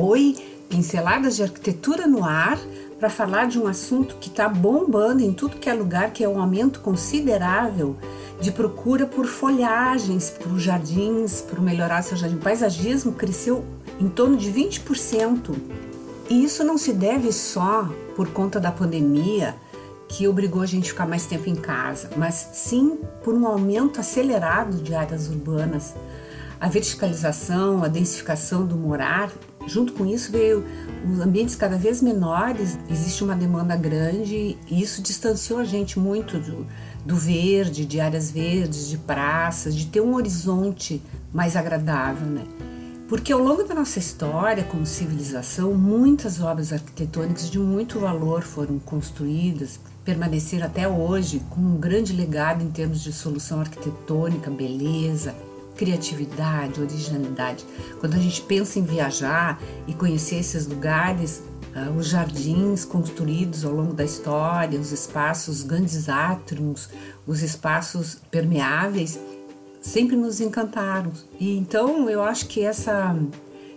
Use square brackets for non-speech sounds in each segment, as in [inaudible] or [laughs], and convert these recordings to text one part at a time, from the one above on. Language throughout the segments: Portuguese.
Oi, pinceladas de arquitetura no ar para falar de um assunto que está bombando em tudo que é lugar, que é um aumento considerável de procura por folhagens, por jardins, por melhorar seu jardim. O paisagismo cresceu em torno de 20%. E isso não se deve só por conta da pandemia, que obrigou a gente a ficar mais tempo em casa, mas sim por um aumento acelerado de áreas urbanas. A verticalização, a densificação do morar, junto com isso veio os ambientes cada vez menores, existe uma demanda grande e isso distanciou a gente muito do, do verde, de áreas verdes, de praças, de ter um horizonte mais agradável, né? Porque ao longo da nossa história como civilização, muitas obras arquitetônicas de muito valor foram construídas, permaneceram até hoje com um grande legado em termos de solução arquitetônica, beleza, criatividade, originalidade. Quando a gente pensa em viajar e conhecer esses lugares, uh, os jardins construídos ao longo da história, os espaços, os grandes átrios, os espaços permeáveis, sempre nos encantaram. E então eu acho que essa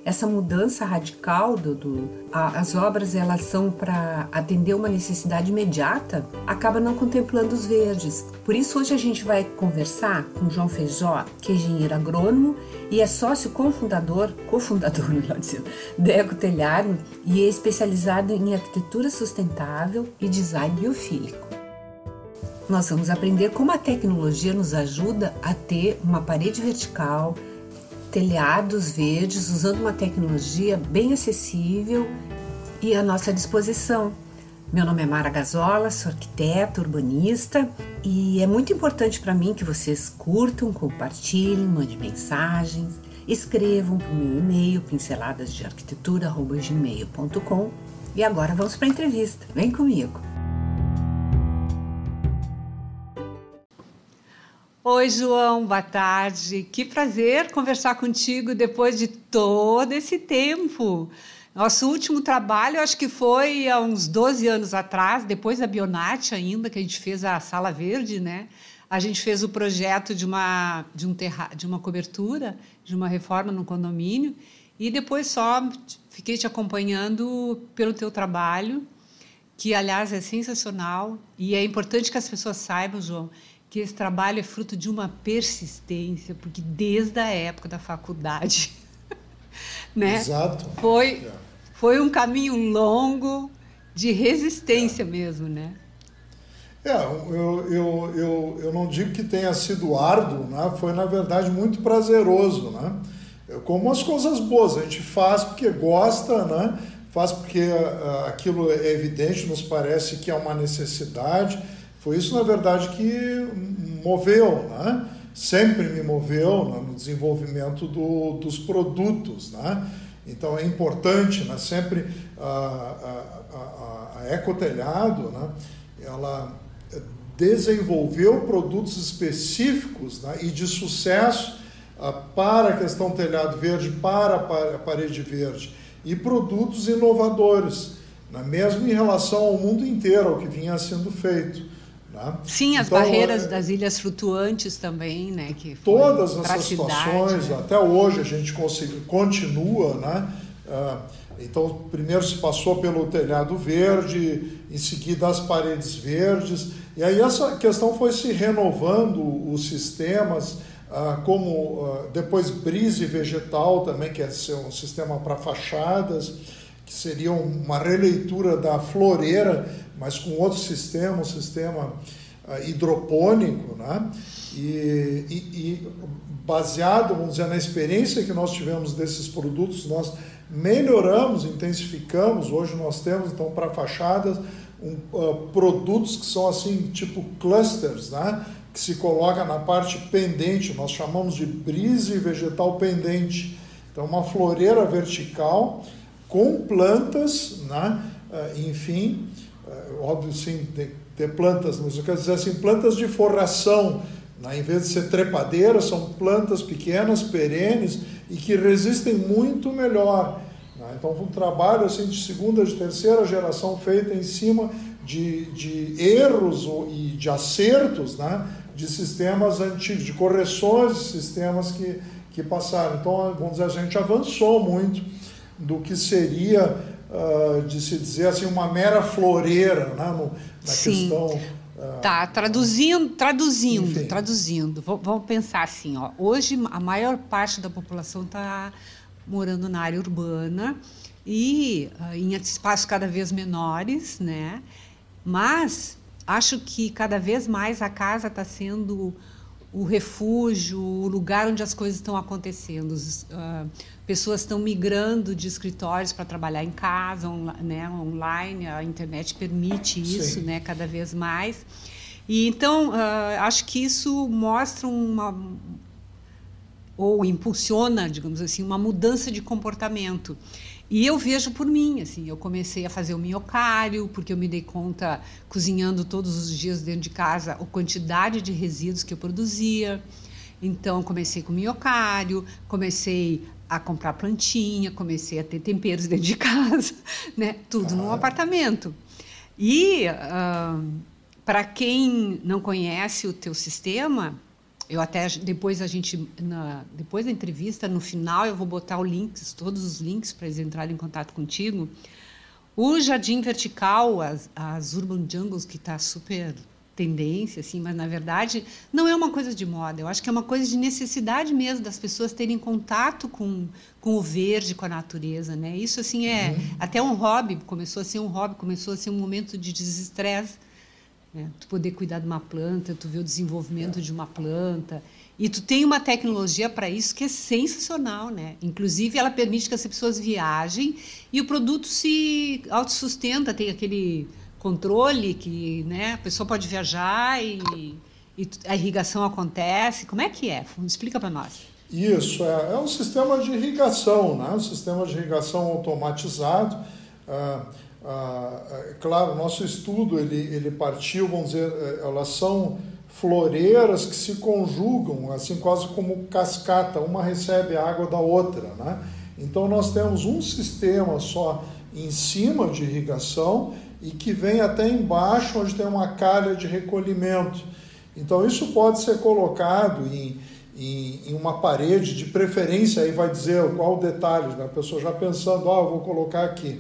essa mudança radical do, do a, as obras elas são para atender uma necessidade imediata acaba não contemplando os verdes. Por isso hoje a gente vai conversar com João Feijó que é engenheiro agrônomo e é sócio cofundador cofundador [laughs] melhor dizendo da Eco Telhado e é especializado em arquitetura sustentável e design biofílico. Nós vamos aprender como a tecnologia nos ajuda a ter uma parede vertical, telhados verdes, usando uma tecnologia bem acessível e à nossa disposição. Meu nome é Mara Gazola, sou arquiteta, urbanista e é muito importante para mim que vocês curtam, compartilhem, mandem mensagens, escrevam para o meu e-mail pinceladasdearquitetura.gmail.com e agora vamos para a entrevista. Vem comigo! Oi, João, boa tarde. Que prazer conversar contigo depois de todo esse tempo. Nosso último trabalho, acho que foi há uns 12 anos atrás, depois da Bionat ainda, que a gente fez a Sala Verde, né? A gente fez o projeto de uma, de um terra, de uma cobertura, de uma reforma no condomínio, e depois só fiquei te acompanhando pelo teu trabalho, que, aliás, é sensacional, e é importante que as pessoas saibam, João, que esse trabalho é fruto de uma persistência, porque desde a época da faculdade, [laughs] né? Exato. Foi, é. foi um caminho longo de resistência é. mesmo, né? É, eu, eu, eu, eu não digo que tenha sido árduo, né? foi na verdade muito prazeroso. Né? Como as coisas boas, a gente faz porque gosta, né? faz porque uh, aquilo é evidente, nos parece que é uma necessidade foi isso, na verdade, que moveu, né? sempre me moveu né? no desenvolvimento do, dos produtos. Né? Então é importante, né? sempre a, a, a, a Ecotelhado, né? ela desenvolveu produtos específicos né? e de sucesso uh, para a questão telhado verde, para a parede verde, e produtos inovadores, né? mesmo em relação ao mundo inteiro, ao que vinha sendo feito. Né? Sim, as então, barreiras é, das ilhas flutuantes também, né? Que todas essas situações, né? até hoje a gente consegui, continua, né? Uh, então, primeiro se passou pelo telhado verde, em seguida as paredes verdes, e aí essa questão foi se renovando os sistemas, uh, como uh, depois brise vegetal também, que é um sistema para fachadas, que seria uma releitura da floreira, mas com outro sistema, um sistema uh, hidropônico, né? E, e, e, baseado, vamos dizer, na experiência que nós tivemos desses produtos, nós melhoramos, intensificamos. Hoje nós temos, então, para fachadas, um, uh, produtos que são assim, tipo clusters, né? que se coloca na parte pendente, nós chamamos de brise vegetal pendente. Então, uma floreira vertical com plantas, né? Uh, enfim, óbvio sim, ter, plantas, mas eu quero dizer assim, plantas de forração, né? em vez de ser trepadeiras, são plantas pequenas, perenes e que resistem muito melhor. Né? Então, um trabalho assim, de segunda, de terceira geração feito em cima de, de erros e de acertos né? de sistemas antigos, de correções de sistemas que, que passaram. Então, vamos dizer, a gente avançou muito do que seria, uh, de se dizer assim, uma mera floreira né, no, na Sim. questão. Uh, tá, traduzindo, traduzindo, enfim. traduzindo. Vamos pensar assim, ó. Hoje a maior parte da população está morando na área urbana e uh, em espaços cada vez menores, né? Mas acho que cada vez mais a casa está sendo o refúgio, o lugar onde as coisas estão acontecendo. Uh, pessoas estão migrando de escritórios para trabalhar em casa, on, né, online, a internet permite isso Sim. né, cada vez mais. E então, uh, acho que isso mostra uma. ou impulsiona, digamos assim, uma mudança de comportamento. E eu vejo por mim, assim, eu comecei a fazer o minhocário, porque eu me dei conta, cozinhando todos os dias dentro de casa, a quantidade de resíduos que eu produzia. Então, comecei com minhocário, comecei a comprar plantinha, comecei a ter temperos dentro de [laughs] casa, né? Tudo ah. num apartamento. E uh, para quem não conhece o teu sistema, eu até depois a gente na, depois da entrevista no final eu vou botar o links, todos os links para eles entrarem em contato contigo. O jardim vertical, as, as urban jungles que está super tendência, assim, mas na verdade não é uma coisa de moda. Eu acho que é uma coisa de necessidade mesmo das pessoas terem contato com, com o verde, com a natureza, né? Isso assim é uhum. até um hobby. Começou a ser um hobby, começou a ser um momento de desestresse né? Tu poder cuidar de uma planta, tu ver o desenvolvimento é. de uma planta. E tu tem uma tecnologia para isso que é sensacional, né? Inclusive, ela permite que as pessoas viajem e o produto se autossustenta, tem aquele controle que né, a pessoa pode viajar e, e a irrigação acontece. Como é que é? Explica para nós. Isso, é, é, um sistema de irrigação, né? um sistema de irrigação automatizado. Uh, ah, é claro, nosso estudo ele, ele partiu, vamos dizer, é, elas são floreiras que se conjugam, assim quase como cascata, uma recebe a água da outra, né? Então nós temos um sistema só em cima de irrigação e que vem até embaixo onde tem uma calha de recolhimento. Então isso pode ser colocado em, em, em uma parede, de preferência aí vai dizer qual o detalhe, né? a pessoa já pensando, ah, eu vou colocar aqui.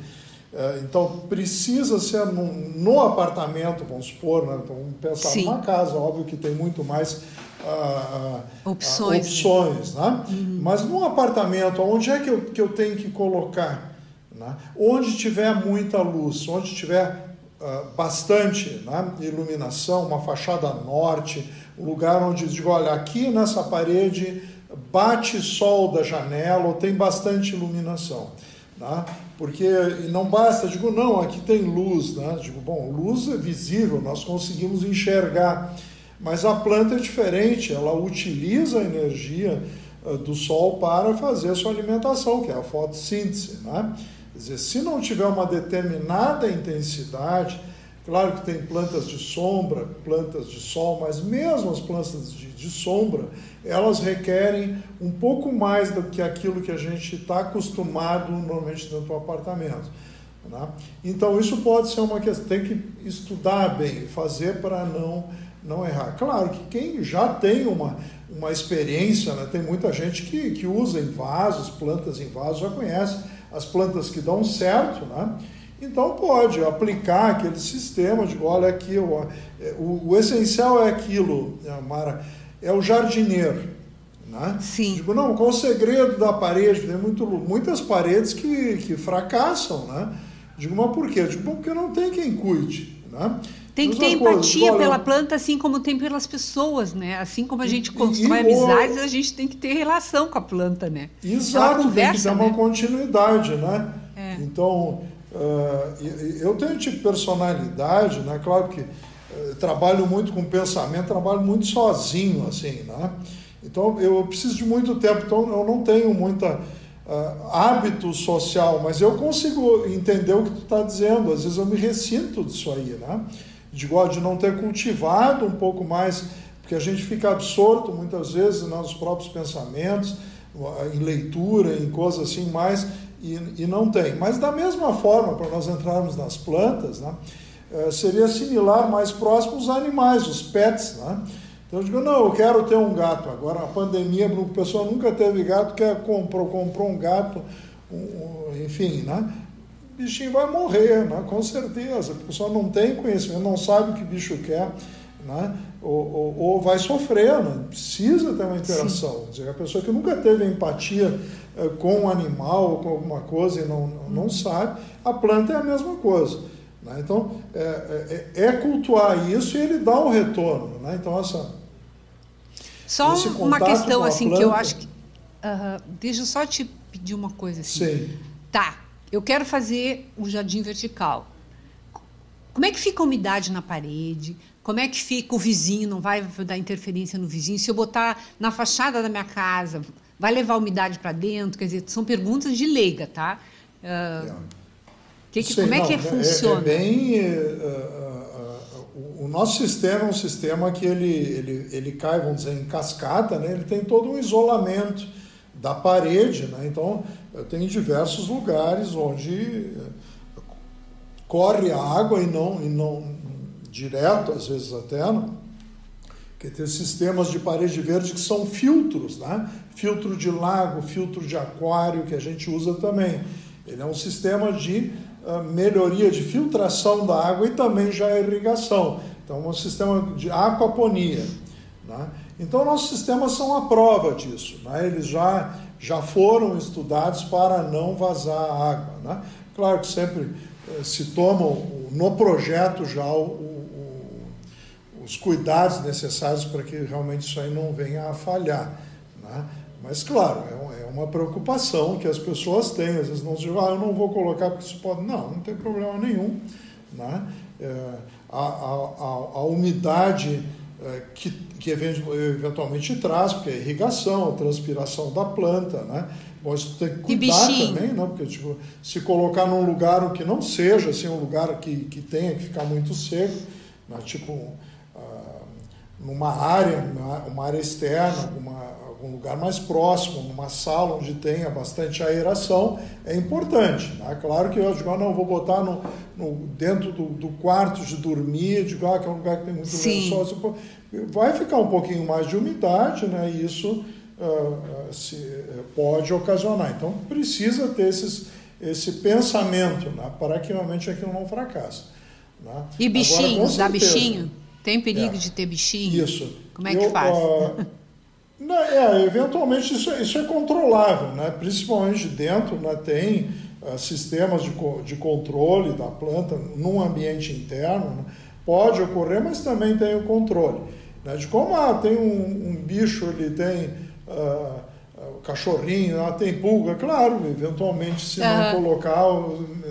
É, então, precisa ser no, no apartamento, vamos supor, né? então, vamos pensar Sim. numa casa, óbvio que tem muito mais uh, opções, uh, opções né? Uhum. mas num apartamento, onde é que eu, que eu tenho que colocar? Né? Onde tiver muita luz, onde tiver uh, bastante né? iluminação, uma fachada norte, um lugar onde digo, olha, aqui nessa parede bate sol da janela ou tem bastante iluminação. Tá? Porque não basta, digo, não, aqui tem luz, né? Digo, bom, luz é visível, nós conseguimos enxergar, mas a planta é diferente, ela utiliza a energia uh, do sol para fazer a sua alimentação, que é a fotossíntese, né? Quer dizer, se não tiver uma determinada intensidade, claro que tem plantas de sombra, plantas de sol, mas mesmo as plantas de, de sombra, elas requerem um pouco mais do que aquilo que a gente está acostumado normalmente dentro do apartamento. Né? Então isso pode ser uma questão, tem que estudar bem, fazer para não, não errar. Claro que quem já tem uma, uma experiência, né? tem muita gente que, que usa em vasos, plantas em vasos, já conhece as plantas que dão certo, né? Então pode aplicar aquele sistema de olha aqui, o, o, o essencial é aquilo, Mara é o jardineiro. Né? Sim. Digo, não, qual o segredo da parede? Tem muito, muitas paredes que, que fracassam, né? Digo, mas por quê? Digo, porque não tem quem cuide, né? Tem que ter empatia coisa, pela planta, assim como tem pelas pessoas, né? Assim como a gente constrói e, amizades, a gente tem que ter relação com a planta, né? Exato, conversa, tem que ter né? uma continuidade, né? É. Então, uh, eu tenho tipo de personalidade, né? Claro que trabalho muito com pensamento, trabalho muito sozinho, assim, né? Então eu preciso de muito tempo, então eu não tenho muita uh, hábito social, mas eu consigo entender o que tu está dizendo. Às vezes eu me ressinto disso aí, né? De, de não ter cultivado um pouco mais, porque a gente fica absorto muitas vezes nos próprios pensamentos, em leitura, em coisas assim mais, e, e não tem. Mas da mesma forma, para nós entrarmos nas plantas, né? É, seria similar, mais próximo aos animais, os pets, né? Então eu digo, não, eu quero ter um gato. Agora, a pandemia, a pessoa nunca teve gato, quer comprou, comprou um gato um, enfim, né? O bichinho vai morrer, né? com certeza. A pessoa não tem conhecimento, não sabe o que bicho quer, né? ou, ou, ou vai sofrer, né? precisa ter uma interação. Dizer, a pessoa que nunca teve empatia eh, com um animal, com alguma coisa e não, não uhum. sabe, a planta é a mesma coisa. Né? Então, é, é, é, cultuar isso e ele dá um retorno. Né? Então, essa. Só uma questão assim planta... que eu acho que. Uh, deixa eu só te pedir uma coisa assim. Sim. Tá, eu quero fazer um jardim vertical. Como é que fica a umidade na parede? Como é que fica o vizinho? Não vai dar interferência no vizinho? Se eu botar na fachada da minha casa, vai levar umidade para dentro? Quer dizer, são perguntas de leiga, tá? Uh, que que, Sei, como é que é, funciona? É, é bem. Uh, uh, o nosso sistema é um sistema que ele, ele, ele cai, vamos dizer, em cascata, né? ele tem todo um isolamento da parede. Né? Então, tem diversos lugares onde corre a água e não, e não direto, às vezes até, não? que tem sistemas de parede verde que são filtros, né? filtro de lago, filtro de aquário, que a gente usa também. Ele é um sistema de melhoria de filtração da água e também já irrigação. Então, um sistema de aquaponia. Né? Então, nossos sistemas são a prova disso. Né? Eles já, já foram estudados para não vazar água. Né? Claro que sempre eh, se tomam no projeto já o, os cuidados necessários para que realmente isso aí não venha a falhar. Né? Mas, claro, é, é, uma preocupação que as pessoas têm. Às vezes não se ah, eu não vou colocar porque isso pode. Não, não tem problema nenhum. Né? É, a, a, a, umidade é, que, que eventualmente traz, porque é irrigação, a transpiração da planta, né? Bom, isso tem que cuidar também, né? porque tipo, se colocar num lugar que não seja assim, um lugar que, que tenha que ficar muito seco, né? tipo numa área, uma área externa, uma algum lugar mais próximo, numa sala onde tenha bastante aeração, é importante. Né? Claro que eu digo, ah, não, vou botar no, no dentro do, do, quarto de dormir, digo, ah, que é um lugar que tem muito lençol. Vai ficar um pouquinho mais de umidade, né? E isso uh, se, uh, pode ocasionar. Então, precisa ter esses, esse pensamento né? para que realmente aquilo não fracasse. Né? E bichinhos, dá bichinho? Tem perigo é. de ter bichinho? Isso. Como é que eu, faz? Uh, [laughs] é, eventualmente isso, isso é controlável, né? principalmente dentro né, tem uh, sistemas de, de controle da planta num ambiente interno. Né? Pode ocorrer, mas também tem o controle. Né? De como ah, tem um, um bicho, ele tem uh, cachorrinho, ah, tem pulga, claro, eventualmente se uhum. não colocar,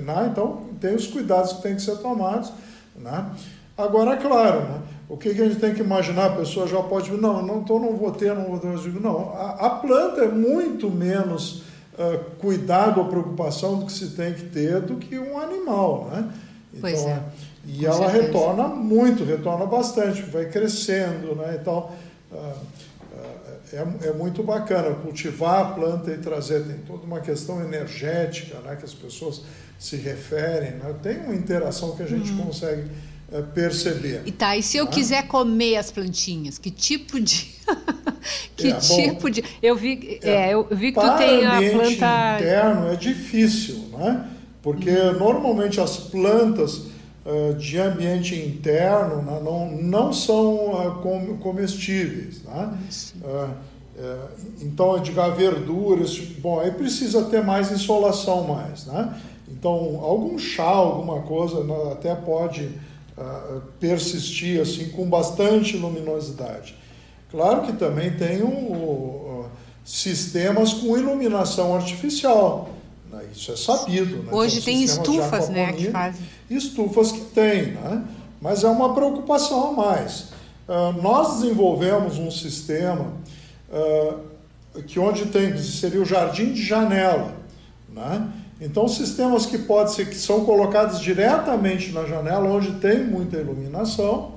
né? então tem os cuidados que têm que ser tomados. Né? Agora, é claro, né? O que, que, a gente tem que imaginar? A pessoa já pode dizer, não, não, então não vou ter, não vou ter. Eu digo, não, a, a planta é muito menos uh, cuidado ou preocupação do que se tem que ter do que um animal, né? Então, pois é. E Com ela certeza. retorna muito, retorna bastante, vai crescendo, né? Então, uh, é, é muito bacana cultivar a planta e trazer, tem toda uma questão energética, né? Que as pessoas se referem, né? Tem uma interação que a gente uhum. consegue é, perceber. E tá, e se eu né? quiser comer as plantinhas, que tipo de. [laughs] que é, tipo bom, de. Eu vi, é, é, eu vi que tu tem a planta. interno é difícil, né? Porque hum. normalmente as plantas uh, de ambiente interno né, não, não são uh, comestíveis, né? Uh, então, diga verduras, tipo, bom, aí precisa ter mais insolação mais, né? Então, algum chá, alguma coisa, né, até pode persistir assim com bastante luminosidade. Claro que também tem um, sistemas com iluminação artificial. Né? Isso é sabido. Né? Hoje tem, tem estufas né, que fazem. Estufas que tem, né? mas é uma preocupação a mais. Uh, nós desenvolvemos um sistema uh, que onde tem, seria o jardim de janela. Né? Então, sistemas que pode ser que são colocados diretamente na janela, onde tem muita iluminação,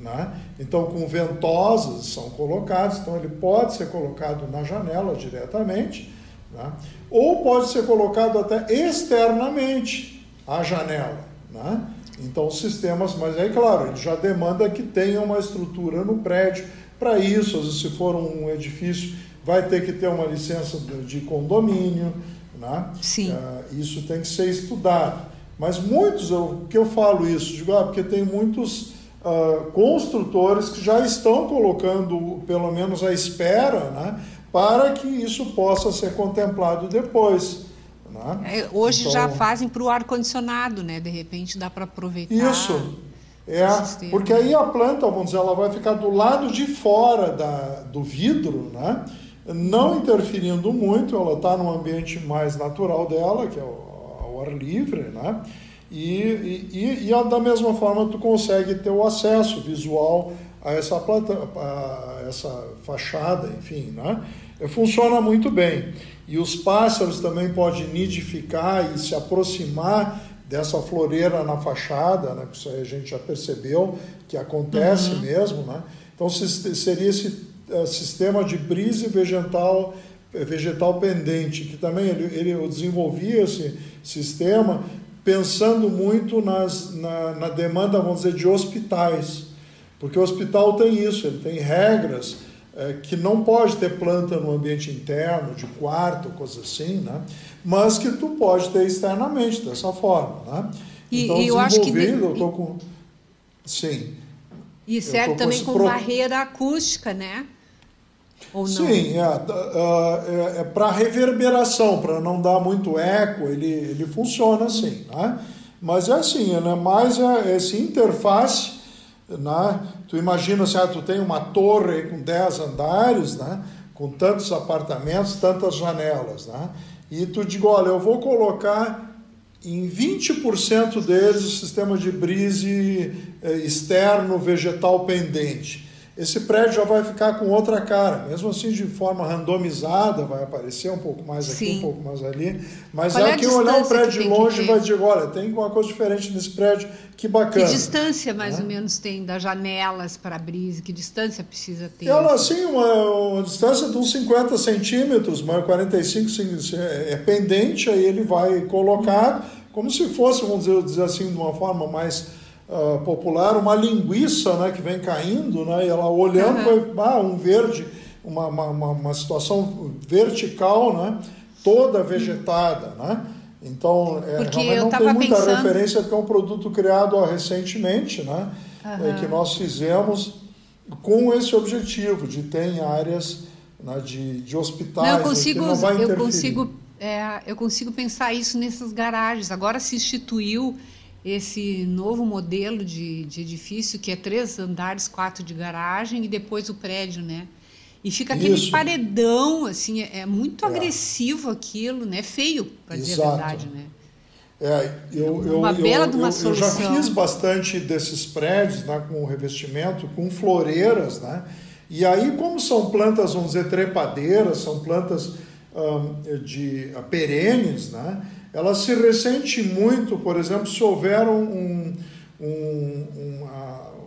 né? então com ventosas são colocados, então ele pode ser colocado na janela diretamente, né? ou pode ser colocado até externamente à janela. Né? Então, sistemas, mas aí, claro, ele já demanda que tenha uma estrutura no prédio. Para isso, se for um edifício, vai ter que ter uma licença de condomínio, Né? Sim. Uh, isso tem que ser estudado. Mas muitos, o que eu falo isso? Digo, ah, porque tem muitos uh, construtores que já estão colocando, pelo menos à espera, né, para que isso possa ser contemplado depois. Né? É, hoje então, já fazem para o ar-condicionado, né? De repente dá para aproveitar. Isso. É, porque aí a planta, vamos dizer, ela vai ficar do lado de fora da, do vidro, né? Não interferindo muito, ela está no ambiente mais natural dela, que é o, ar livre, né? E, e, e, da mesma forma tu consegue ter o acesso visual a essa, planta, a essa fachada, enfim, né? Funciona muito bem. E os pássaros também podem nidificar e se aproximar dessa floreira na fachada, né? Isso aí a gente já percebeu que acontece uhum. mesmo, né? Então seria esse sistema de brise vegetal vegetal pendente, que também ele, ele desenvolvia esse sistema pensando muito nas, na, na demanda, vamos dizer, de hospitais, porque o hospital tem isso, ele tem regras é, que não pode ter planta no ambiente interno, de quarto, coisa assim, né? mas que tu pode ter externamente, dessa forma. Né? E, então, e eu acho que. De... Eu estou com. Sim. E serve também com, com pro... barreira acústica, né? Ou não? Sim, é, é, é para reverberação, para não dar muito eco, ele, ele funciona assim. Né? Mas é assim, né? mais é, esse interface né? Tu imagina assim, ah, tu tem uma torre com 10 andares, né? com tantos apartamentos, tantas janelas. Né? E tu diga, olha, eu vou colocar em 20% deles o sistema de brise eh, externo vegetal pendente esse prédio já vai ficar com outra cara, mesmo assim de forma randomizada, vai aparecer um pouco mais aqui, Sim. um pouco mais ali, mas Qual é, é quem olhar o prédio de longe vai dizer, olha, tem uma coisa diferente nesse prédio, que bacana. Que distância mais ou menos tem das janelas para a brisa, que distância precisa ter? Ela, assim, uma, uma distância de uns 50 centímetros, mas 45 é pendente, aí ele vai colocar como se fosse, vamos dizer assim, de uma forma mais uh, popular, uma linguiça né, que vem caindo, né, e ela olhando, uhum. vai, ah, um verde, uma, uma, uma, situação vertical, né, toda vegetada. Né? Então, é, realmente não tem muita pensando... referência, porque é um produto criado recentemente, né, uhum. é, que nós fizemos com esse objetivo de ter em áreas né, de, de hospitais. Não, eu consigo, não vai eu consigo, é, eu consigo pensar isso nessas garagens. Agora se instituiu esse novo modelo de, de edifício, que é três andares, quatro de garagem e depois o prédio, né? E fica aquele Isso. paredão, assim, é, é muito é. agressivo aquilo, né? É feio, para dizer a verdade, né? É, eu, uma eu, bela eu, de uma eu, solução. eu já fiz bastante desses prédios né, com revestimento, com floreiras, né? E aí, como são plantas, vamos dizer, trepadeiras, são plantas um, de perenes, né? Ela se ressente muito, por exemplo, se houver um, um, um,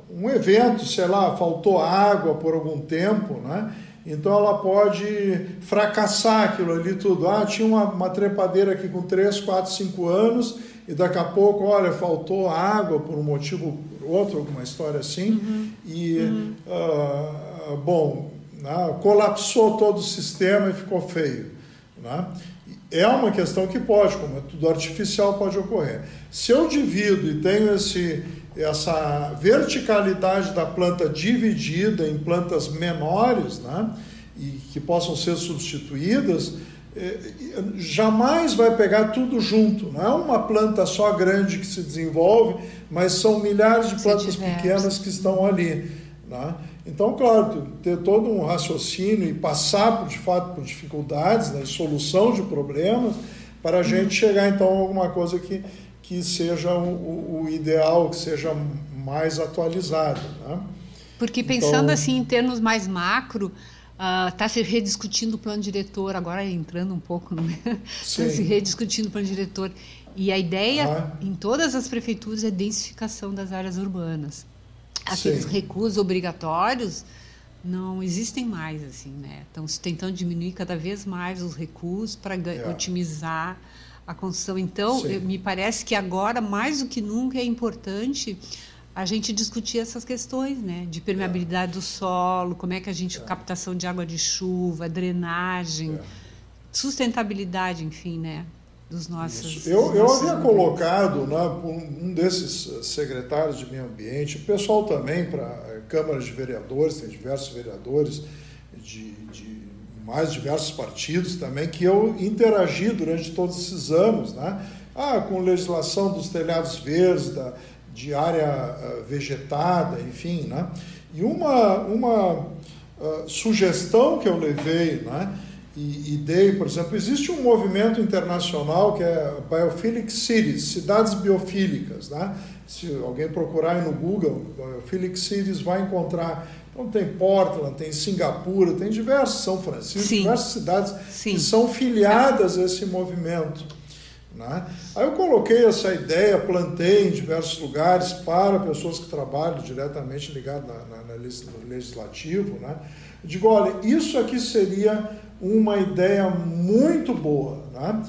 um evento, sei lá, faltou água por algum tempo, né? Então ela pode fracassar aquilo ali tudo. Ah, tinha uma, uma trepadeira aqui com 3, 4, 5 anos e daqui a pouco, olha, faltou água por um motivo ou outro, alguma história assim. Uhum. E, uhum. Uh, bom, né, colapsou todo o sistema e ficou feio. Né? É uma questão que pode, como é tudo artificial, pode ocorrer. Se eu divido e tenho esse, essa verticalidade da planta dividida em plantas menores, né, e que possam ser substituídas, é, jamais vai pegar tudo junto. Não é uma planta só grande que se desenvolve, mas são milhares de plantas pequenas que estão ali. Né? Então, claro, ter todo um raciocínio e passar, por, de fato, por dificuldades, né, solução de problemas, para a gente chegar, então, a alguma coisa que, que seja o, o ideal, que seja mais atualizado. Né? Porque pensando então, assim em termos mais macro, está uh, se rediscutindo o plano diretor, agora entrando um pouco, está se rediscutindo o plano diretor. E a ideia ah. em todas as prefeituras é densificação das áreas urbanas aqueles Sim. recursos obrigatórios não existem mais assim, né? Estão tentando diminuir cada vez mais os recursos para é. otimizar a construção. Então, eu, me parece que agora mais do que nunca é importante a gente discutir essas questões, né? De permeabilidade é. do solo, como é que a gente é. captação de água de chuva, drenagem. É. sustentabilidade, enfim, né? Dos nossos. Isso. Eu, eu havia colocado né, um desses eh, secretários de meio ambiente, o pessoal também para eh, câmaras de vereadores, tem diversos vereadores de, de mais diversos partidos também, que eu interagi durante todos esses anos, né? Ah, com legislação dos telhados verdes, da, de área uh, vegetada, enfim, né? E uma, uma uh, sugestão que eu levei, né? E, e, dei, por exemplo, existe um movimento internacional que é Biophilic Cities, cidades biofílicas, né? Se alguém procurar no Google, Biophilic Cities vai encontrar então tem Portland, tem Singapura, tem diversos, São Francisco, Sim. diversas cidades Sim. que são filiadas a esse movimento. Né? Aí eu coloquei essa ideia, plantei em diversos lugares para pessoas que trabalham diretamente ligadas na, legislativo. Né? digo, olha, isso aqui seria uma ideia muito boa, né?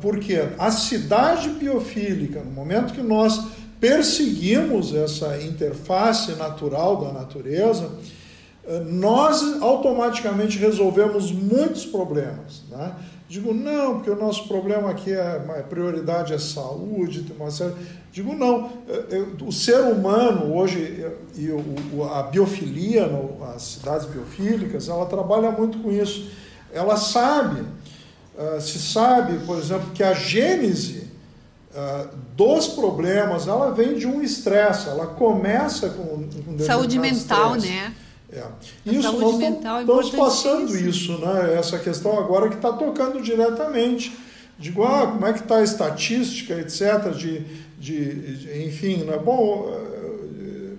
porque a cidade biofílica, no momento que nós perseguimos essa interface natural da natureza, eh, nós automaticamente resolvemos muitos problemas. Né? Digo, não, porque o nosso problema aqui é a prioridade é saúde, tem uma série. Digo, não, eh, eh, o ser humano hoje e a biofilia, as cidades biofílicas, ela trabalha muito com isso. Ela sabe, se sabe, por exemplo, que a gênese Uh, dos problemas, ela vem de um estresse, ela começa com, com saúde mental, stress. né? É. Isso, saúde mental estamos, é passando isso, né? Essa questão agora que está tocando diretamente. Digo, ah, como é que está a estatística, etc., de, de, de enfim, né? bom, eh,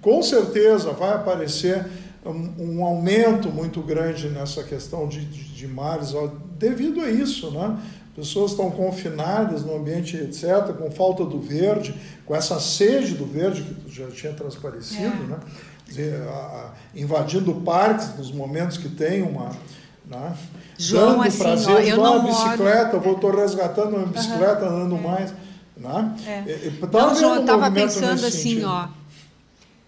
com certeza vai aparecer um, um, aumento muito grande nessa questão de, de, de mares devido a isso, né? pessoas estão confinadas no ambiente, etc., com falta do verde, com essa sede do verde que já tinha transparecido, é. né? Dizer, a, a, invadindo parques nos momentos que tem uma. Né? João, Dando assim, prazer, ó, eu não uma bicicleta, vou estou resgatando uma bicicleta, uhum. andando é. mais. Né? É. não, João, eu estava pensando assim, sentido. ó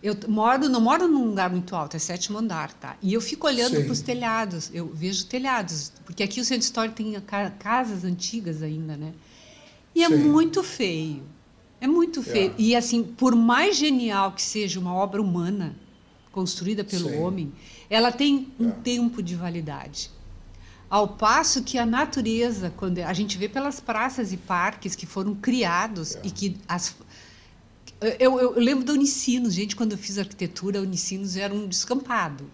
eu moro, não moro num lugar muito alto, é sétimo andar, tá? E eu fico olhando para os telhados, eu vejo telhados, porque aqui o centro histórico tem casas antigas ainda, né? E é Sim. muito feio. É muito feio. É. E assim, por mais genial que seja uma obra humana construída pelo Sim. homem, ela tem um é. tempo de validade. Ao passo que a natureza, quando a gente vê pelas praças e parques que foram criados é. e que as, eu, eu, lembro da Unicinos, gente, quando eu fiz arquitetura, a Unicinos era um descampado.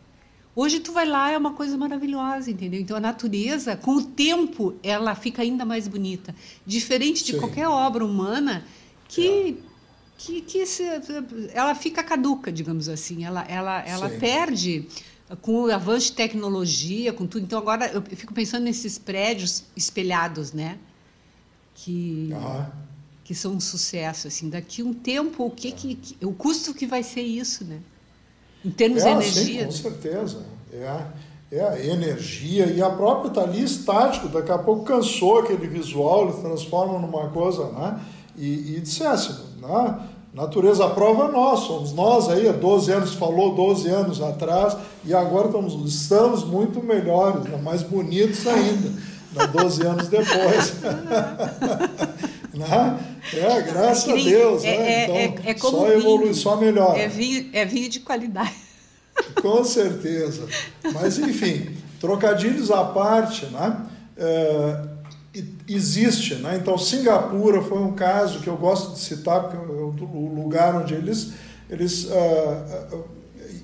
Hoje tu vai lá, é uma coisa maravilhosa, entendeu? Então a natureza, com o tempo, ela fica ainda mais bonita. Diferente de Sim. qualquer obra humana que, é. que, que se, ela fica caduca, digamos assim. Ela, ela, ela perde com o avanço de tecnologia, com tudo. Então agora eu fico pensando nesses prédios espelhados, né? Que. Ah que são um sucesso assim daqui um tempo o que, que, que o custo que vai ser isso né? Em termos é, de energia. sim, com certeza. É é a energia. E a própria está ali estático daqui a pouco cansou aquele visual ele transforma numa coisa né? E, e dissesse né? Natureza prova nós somos nós aí há 12 anos falou 12 anos atrás e agora estamos estamos muito melhores né? mais bonitos ainda né? 12 anos depois [laughs] [laughs] Né? É, graças é a Deus. É, né? então, é, é só vinho, evolui, só melhora. É vinho, é vinho de qualidade. [laughs] Com certeza. Mas, enfim, trocadilhos à parte, né? É, existe, né? Então, Singapura foi um caso que eu gosto de citar, porque é o lugar onde eles. eles uh, uh,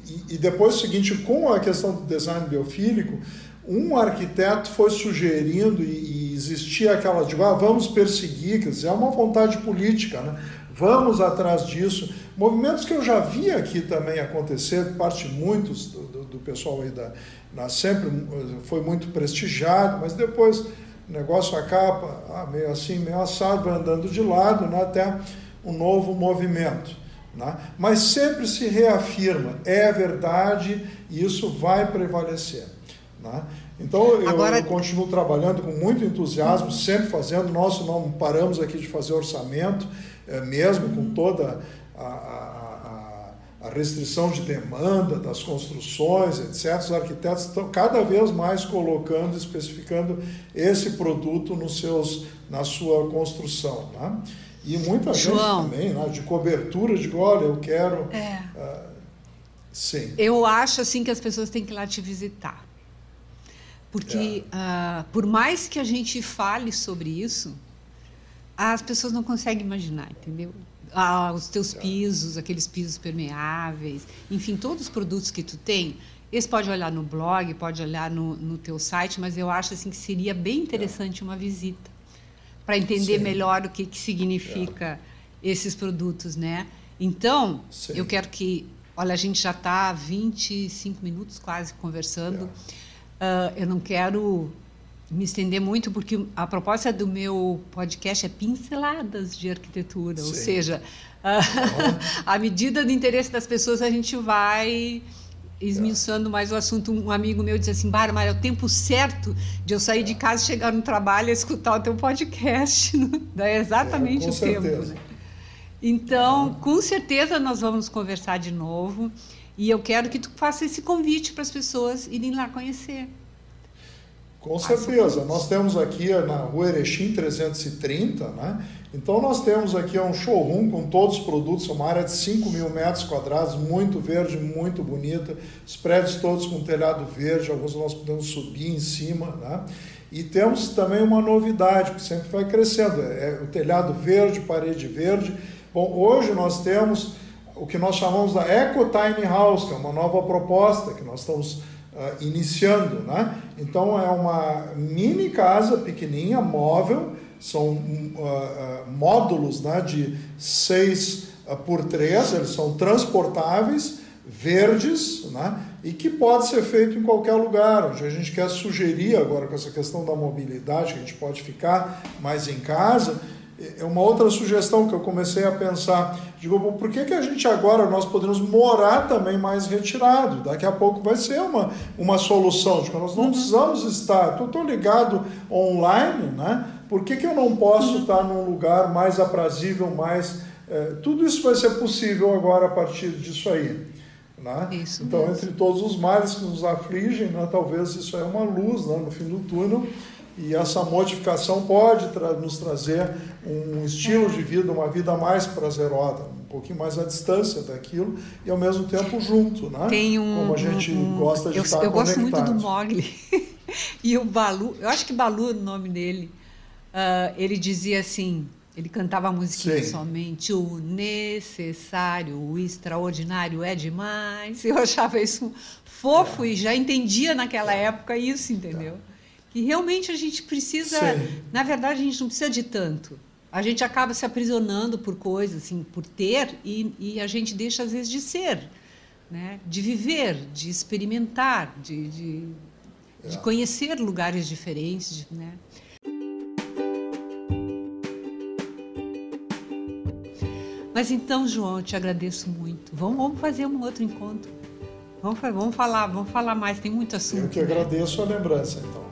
e, e depois o seguinte, com a questão do design biofílico, um arquiteto foi sugerindo e, e existia aquela de ah, vamos perseguir, quer dizer, é uma vontade política, né? vamos atrás disso. Movimentos que eu já vi aqui também acontecer, parte muitos do, do, do pessoal aí da, da sempre foi muito prestigiado, mas depois o negócio acaba ah, meio assim, meio assado, vai andando de lado né, até um novo movimento. Né? Mas sempre se reafirma, é verdade e isso vai prevalecer. Né? Então eu, Agora... eu, continuo trabalhando com muito entusiasmo, sempre fazendo. Nós não paramos aqui de fazer orçamento, é, mesmo com toda a, a, a restrição de demanda das construções, etc., os arquitetos estão cada vez mais colocando, especificando esse produto nos seus, na sua construção. Né? E muita João, gente também, né, de cobertura, de olha, eu quero. É. Uh, sim. Eu acho assim que as pessoas têm que ir lá te visitar. Porque, é. uh, por mais que a gente fale sobre isso, as pessoas não conseguem imaginar, entendeu? ah, os teus pisos, aqueles pisos permeáveis, enfim, todos os produtos que tu tem. Esse pode olhar no blog, pode olhar no, no teu site, mas eu acho assim que seria bem interessante uma visita para entender Sim. melhor o que, que significa é. esses produtos, né? Então, Sim. eu quero que, olha, a gente já está 25 minutos quase conversando. Uh, eu não quero me estender muito, porque a proposta do meu podcast é pinceladas de arquitetura, Sim. ou seja, [laughs] à medida do interesse das pessoas, a gente vai esmiuçando mais o assunto. Um amigo meu disse assim, Bárbara, é o tempo certo de eu sair de casa, chegar no trabalho e escutar o teu podcast. [laughs] é exatamente é, o certeza. tempo. Né? Então, com certeza nós vamos conversar de novo. E eu quero que tu faça esse convite para as pessoas irem lá conhecer. Com certeza. Nós temos aqui na Rua Erechim 330, né? Então nós temos aqui um showroom com todos os produtos, uma área de 5 mil metros quadrados, muito verde, muito bonita, os prédios todos com telhado verde, alguns nós podemos subir em cima, né? E temos também uma novidade que sempre vai crescendo, é o telhado verde, parede verde. Bom, hoje nós temos o que nós chamamos da Eco Tiny House, que é uma nova proposta que nós estamos uh, iniciando, né? Então é uma mini casa pequenininha, móvel, são uh, módulos né, de 6 por 3, eles são transportáveis, verdes, né, e que pode ser feito em qualquer lugar. Onde a gente quer sugerir agora com essa questão da mobilidade, que a gente pode ficar mais em casa, é uma outra sugestão que eu comecei a pensar. Digo, por que, que a gente agora nós podemos morar também mais retirado? Daqui a pouco vai ser uma, uma solução. Digo, nós não uhum. precisamos estar. Estou ligado online, né? Por que, que eu não posso uhum. estar num lugar mais aprazível, mais. É, tudo isso vai ser possível agora a partir disso aí. Né? Então, mesmo. entre todos os males que nos afligem, né, talvez isso é uma luz né, no fim do túnel e essa modificação pode tra nos trazer um estilo de vida, uma vida mais prazerosa, um pouquinho mais à distância daquilo e ao mesmo tempo junto, né? Tem um, Como a gente um, gosta de eu, estar Eu gosto muito do Mogli. [laughs] e o Balu, eu acho que Balu é o nome dele, uh, ele dizia assim, ele cantava a musiquinha Sim. somente o necessário, o extraordinário é demais. Eu achava isso fofo é. e já entendia naquela é. época isso, entendeu? É que realmente a gente precisa, Sim. na verdade a gente não precisa de tanto. A gente acaba se aprisionando por coisas, assim, por ter e, e a gente deixa às vezes de ser, né? De viver, de experimentar, de, de, é. de conhecer lugares diferentes, né? Mas então, João, eu te agradeço muito. Vamos, vamos fazer um outro encontro. Vamos, vamos falar, vamos falar mais. Tem muito assunto. Eu que né? agradeço a lembrança, então.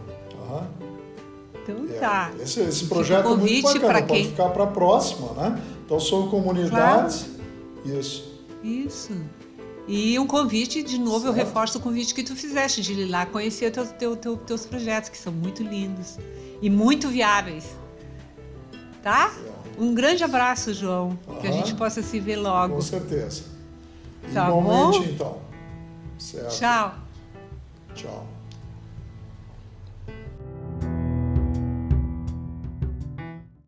Então é, tá. Esse, esse projeto é muito bacana, pode quem... ficar para a próxima, né? Então são comunidades. Claro. Isso. Isso. E um convite, de novo, certo. eu reforço o convite que tu fizeste de ir lá conhecer teu, teu, teu, teus projetos, que são muito lindos e muito viáveis. Tá? É. Um grande abraço, João. Que a gente possa se ver logo. Com certeza. Tá Igualmente, bom? então. Certo. Tchau. Tchau.